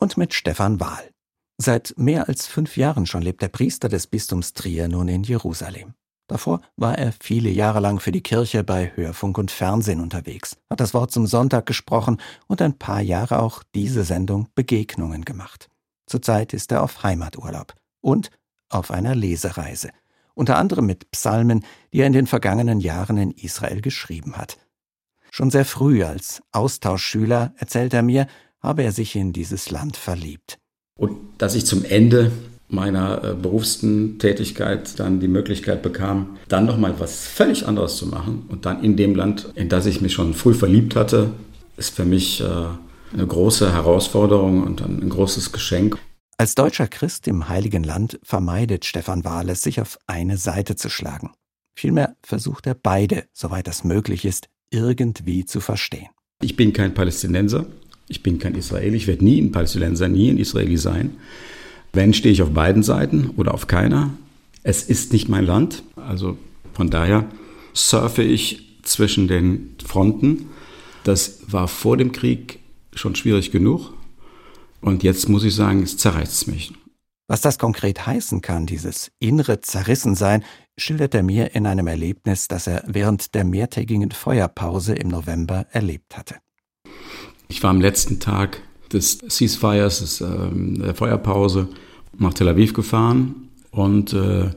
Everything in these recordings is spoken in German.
und mit Stefan Wahl. Seit mehr als fünf Jahren schon lebt der Priester des Bistums Trier nun in Jerusalem. Davor war er viele Jahre lang für die Kirche bei Hörfunk und Fernsehen unterwegs, hat das Wort zum Sonntag gesprochen und ein paar Jahre auch diese Sendung Begegnungen gemacht. Zurzeit ist er auf Heimaturlaub und auf einer Lesereise, unter anderem mit Psalmen, die er in den vergangenen Jahren in Israel geschrieben hat. Schon sehr früh als Austauschschüler, erzählt er mir, habe er sich in dieses Land verliebt. Und dass ich zum Ende meiner äh, berufsten Tätigkeit dann die Möglichkeit bekam, dann nochmal was völlig anderes zu machen und dann in dem Land, in das ich mich schon früh verliebt hatte, ist für mich äh, eine große Herausforderung und ein großes Geschenk. Als deutscher Christ im Heiligen Land vermeidet Stefan Wahles, sich auf eine Seite zu schlagen. Vielmehr versucht er beide, soweit das möglich ist, irgendwie zu verstehen. Ich bin kein Palästinenser, ich bin kein Israeli, ich werde nie ein Palästinenser, nie ein Israeli sein. Wenn, stehe ich auf beiden Seiten oder auf keiner. Es ist nicht mein Land. Also von daher surfe ich zwischen den Fronten. Das war vor dem Krieg schon schwierig genug. Und jetzt muss ich sagen, es zerreißt mich. Was das konkret heißen kann, dieses innere Zerrissensein, schildert er mir in einem Erlebnis, das er während der mehrtägigen Feuerpause im November erlebt hatte. Ich war am letzten Tag des Ceasefires, des, äh, der Feuerpause, nach Tel Aviv gefahren und äh,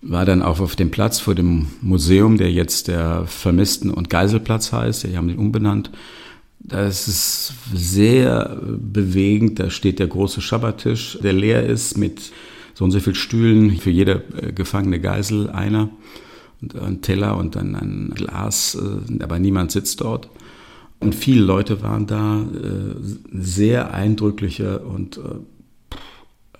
war dann auch auf dem Platz vor dem Museum, der jetzt der Vermissten- und Geiselplatz heißt. Die haben den umbenannt. Das ist sehr bewegend. Da steht der große Schabbattisch, der leer ist mit so und so viel Stühlen für jede äh, gefangene Geisel einer und ein Teller und dann ein Glas, äh, aber niemand sitzt dort. Und viele Leute waren da, äh, sehr eindrückliche und äh,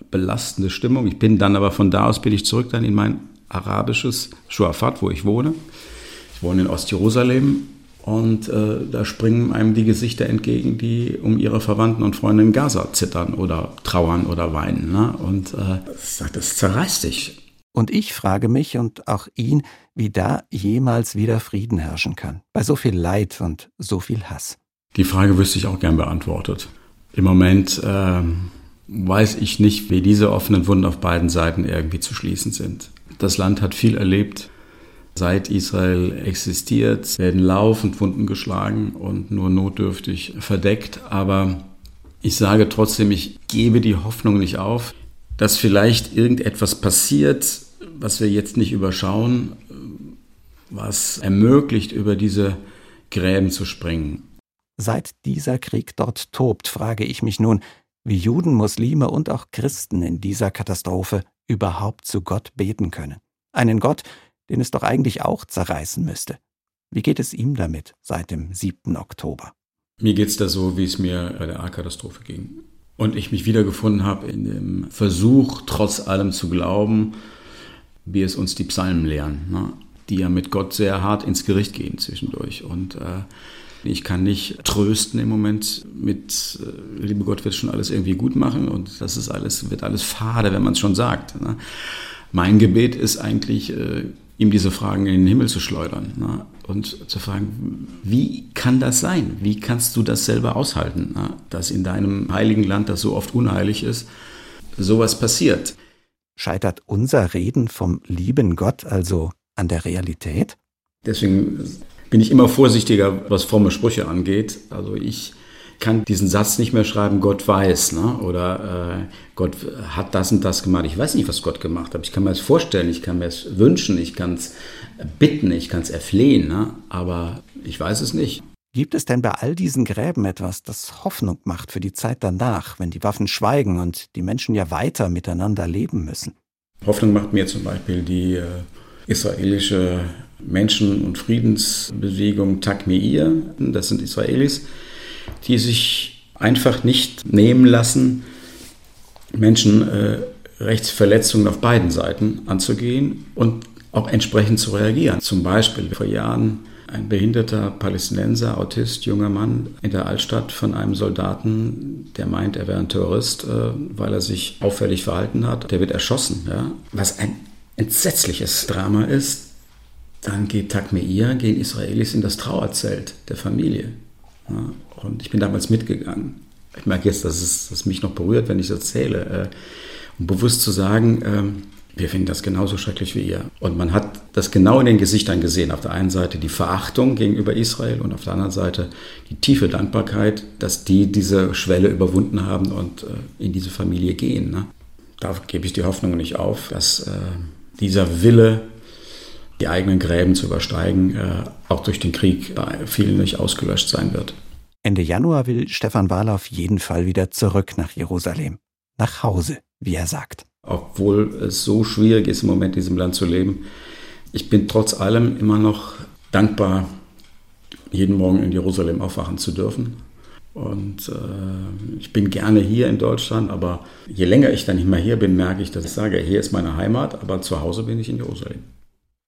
belastende Stimmung. Ich bin dann aber von da aus bin ich zurück dann in mein arabisches Shuafat, wo ich wohne. Ich wohne in Ostjerusalem und äh, da springen einem die Gesichter entgegen, die um ihre Verwandten und Freunde in Gaza zittern oder trauern oder weinen. Ne? Und äh, das zerreißt dich. Und ich frage mich und auch ihn, wie da jemals wieder Frieden herrschen kann, bei so viel Leid und so viel Hass. Die Frage wüsste ich auch gern beantwortet. Im Moment äh, weiß ich nicht, wie diese offenen Wunden auf beiden Seiten irgendwie zu schließen sind. Das Land hat viel erlebt. Seit Israel existiert, werden laufend Wunden geschlagen und nur notdürftig verdeckt. Aber ich sage trotzdem, ich gebe die Hoffnung nicht auf dass vielleicht irgendetwas passiert, was wir jetzt nicht überschauen, was ermöglicht, über diese Gräben zu springen. Seit dieser Krieg dort tobt, frage ich mich nun, wie Juden, Muslime und auch Christen in dieser Katastrophe überhaupt zu Gott beten können. Einen Gott, den es doch eigentlich auch zerreißen müsste. Wie geht es ihm damit seit dem 7. Oktober? Mir geht es da so, wie es mir bei der A-Katastrophe ging. Und ich mich wiedergefunden habe in dem Versuch, trotz allem zu glauben, wie es uns die Psalmen lehren, ne? die ja mit Gott sehr hart ins Gericht gehen zwischendurch. Und äh, ich kann nicht trösten im Moment mit, äh, liebe Gott wird schon alles irgendwie gut machen und das ist alles, wird alles fade, wenn man es schon sagt. Ne? Mein Gebet ist eigentlich, äh, ihm diese Fragen in den Himmel zu schleudern ne? Und zu fragen, wie kann das sein? Wie kannst du das selber aushalten, dass in deinem heiligen Land, das so oft unheilig ist, sowas passiert? Scheitert unser Reden vom lieben Gott also an der Realität? Deswegen bin ich immer vorsichtiger, was fromme Sprüche angeht. Also ich kann diesen Satz nicht mehr schreiben, Gott weiß, ne? oder äh, Gott hat das und das gemacht. Ich weiß nicht, was Gott gemacht hat. Ich kann mir das vorstellen, ich kann mir es wünschen, ich kann es bitten, ich kann es erflehen, ne? aber ich weiß es nicht. Gibt es denn bei all diesen Gräben etwas, das Hoffnung macht für die Zeit danach, wenn die Waffen schweigen und die Menschen ja weiter miteinander leben müssen? Hoffnung macht mir zum Beispiel die äh, israelische Menschen- und Friedensbewegung Takmeir. Das sind Israelis, die sich einfach nicht nehmen lassen, Menschenrechtsverletzungen äh, auf beiden Seiten anzugehen und auch entsprechend zu reagieren. Zum Beispiel vor Jahren ein behinderter Palästinenser, Autist, junger Mann in der Altstadt von einem Soldaten, der meint, er wäre ein Terrorist, äh, weil er sich auffällig verhalten hat. Der wird erschossen. Ja? Was ein entsetzliches Drama ist. Dann geht Takmeir, gehen Israelis in das Trauerzelt der Familie. Und ich bin damals mitgegangen. ich merke jetzt, dass es dass mich noch berührt, wenn ich es erzähle, äh, um bewusst zu sagen, ähm, wir finden das genauso schrecklich wie ihr. Und man hat das genau in den Gesichtern gesehen. Auf der einen Seite die Verachtung gegenüber Israel und auf der anderen Seite die tiefe Dankbarkeit, dass die diese Schwelle überwunden haben und äh, in diese Familie gehen. Ne? Da gebe ich die Hoffnung nicht auf, dass äh, dieser Wille, die eigenen Gräben zu übersteigen, äh, auch durch den Krieg bei vielen nicht ausgelöscht sein wird. Ende Januar will Stefan Wahler auf jeden Fall wieder zurück nach Jerusalem. Nach Hause, wie er sagt. Obwohl es so schwierig ist, im Moment in diesem Land zu leben. Ich bin trotz allem immer noch dankbar, jeden Morgen in Jerusalem aufwachen zu dürfen. Und äh, ich bin gerne hier in Deutschland, aber je länger ich dann nicht mehr hier bin, merke ich, dass ich sage, hier ist meine Heimat, aber zu Hause bin ich in Jerusalem.